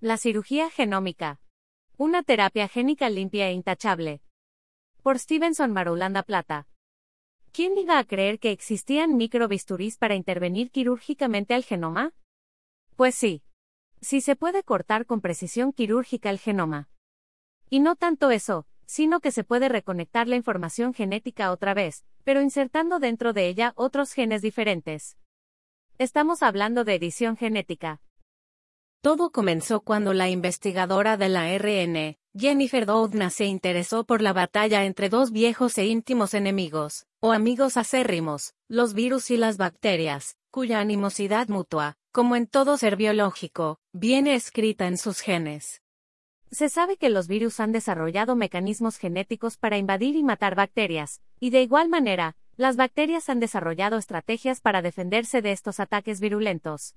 La cirugía genómica. Una terapia génica limpia e intachable. Por Stevenson Marulanda Plata. ¿Quién iba a creer que existían microbisturís para intervenir quirúrgicamente al genoma? Pues sí. Sí se puede cortar con precisión quirúrgica el genoma. Y no tanto eso, sino que se puede reconectar la información genética otra vez, pero insertando dentro de ella otros genes diferentes. Estamos hablando de edición genética. Todo comenzó cuando la investigadora de la ARN, Jennifer Doudna se interesó por la batalla entre dos viejos e íntimos enemigos, o amigos acérrimos, los virus y las bacterias, cuya animosidad mutua, como en todo ser biológico, viene escrita en sus genes. Se sabe que los virus han desarrollado mecanismos genéticos para invadir y matar bacterias, y de igual manera, las bacterias han desarrollado estrategias para defenderse de estos ataques virulentos.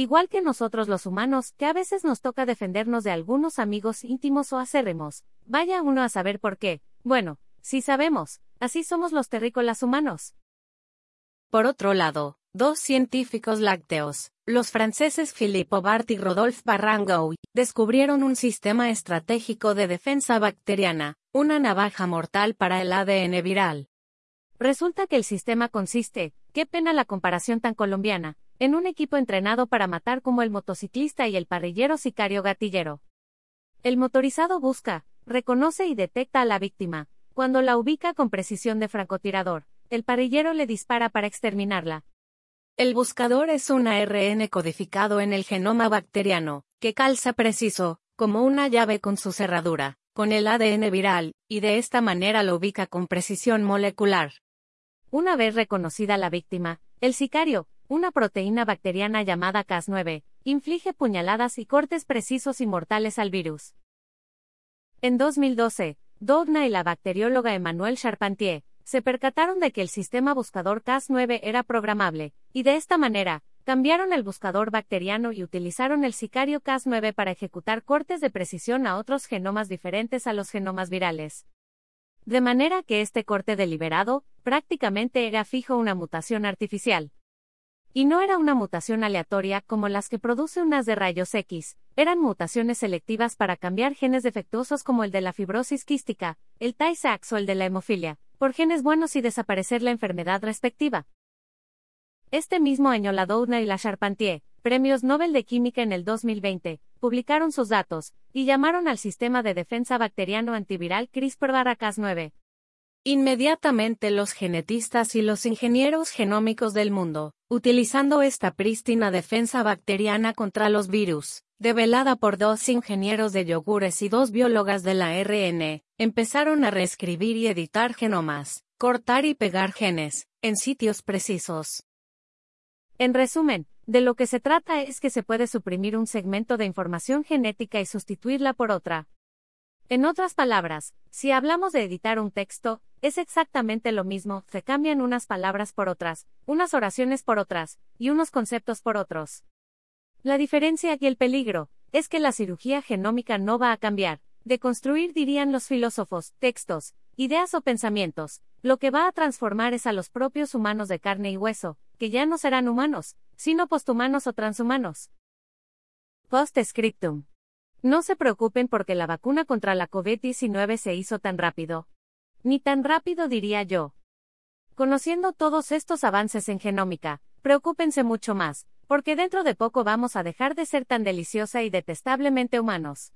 Igual que nosotros los humanos, que a veces nos toca defendernos de algunos amigos íntimos o acérrimos. Vaya uno a saber por qué. Bueno, sí sabemos, así somos los terrícolas humanos. Por otro lado, dos científicos lácteos, los franceses Philippe Bart y Rodolphe Barrangou, descubrieron un sistema estratégico de defensa bacteriana, una navaja mortal para el ADN viral. Resulta que el sistema consiste, qué pena la comparación tan colombiana, en un equipo entrenado para matar como el motociclista y el parrillero sicario gatillero. El motorizado busca, reconoce y detecta a la víctima. Cuando la ubica con precisión de francotirador, el parrillero le dispara para exterminarla. El buscador es un ARN codificado en el genoma bacteriano, que calza preciso, como una llave con su cerradura, con el ADN viral, y de esta manera lo ubica con precisión molecular. Una vez reconocida la víctima, el sicario, una proteína bacteriana llamada Cas9, inflige puñaladas y cortes precisos y mortales al virus. En 2012, Dogna y la bacterióloga Emmanuelle Charpentier se percataron de que el sistema buscador Cas9 era programable, y de esta manera, cambiaron el buscador bacteriano y utilizaron el sicario Cas9 para ejecutar cortes de precisión a otros genomas diferentes a los genomas virales. De manera que este corte deliberado, prácticamente era fijo una mutación artificial. Y no era una mutación aleatoria como las que produce unas de rayos X, eran mutaciones selectivas para cambiar genes defectuosos como el de la fibrosis quística, el Tay-Sachs o el de la hemofilia, por genes buenos y desaparecer la enfermedad respectiva. Este mismo año la Doudna y la Charpentier, premios Nobel de Química en el 2020, publicaron sus datos, y llamaron al sistema de defensa bacteriano antiviral CRISPR-Cas9. Inmediatamente los genetistas y los ingenieros genómicos del mundo, utilizando esta prístina defensa bacteriana contra los virus, develada por dos ingenieros de yogures y dos biólogas de la ARN, empezaron a reescribir y editar genomas, cortar y pegar genes, en sitios precisos. En resumen, de lo que se trata es que se puede suprimir un segmento de información genética y sustituirla por otra. En otras palabras, si hablamos de editar un texto, es exactamente lo mismo, se cambian unas palabras por otras, unas oraciones por otras, y unos conceptos por otros. La diferencia y el peligro, es que la cirugía genómica no va a cambiar, de construir dirían los filósofos, textos, ideas o pensamientos, lo que va a transformar es a los propios humanos de carne y hueso, que ya no serán humanos, sino posthumanos o transhumanos. Postscriptum. No se preocupen porque la vacuna contra la COVID-19 se hizo tan rápido, ni tan rápido diría yo. Conociendo todos estos avances en genómica, preocúpense mucho más, porque dentro de poco vamos a dejar de ser tan deliciosa y detestablemente humanos.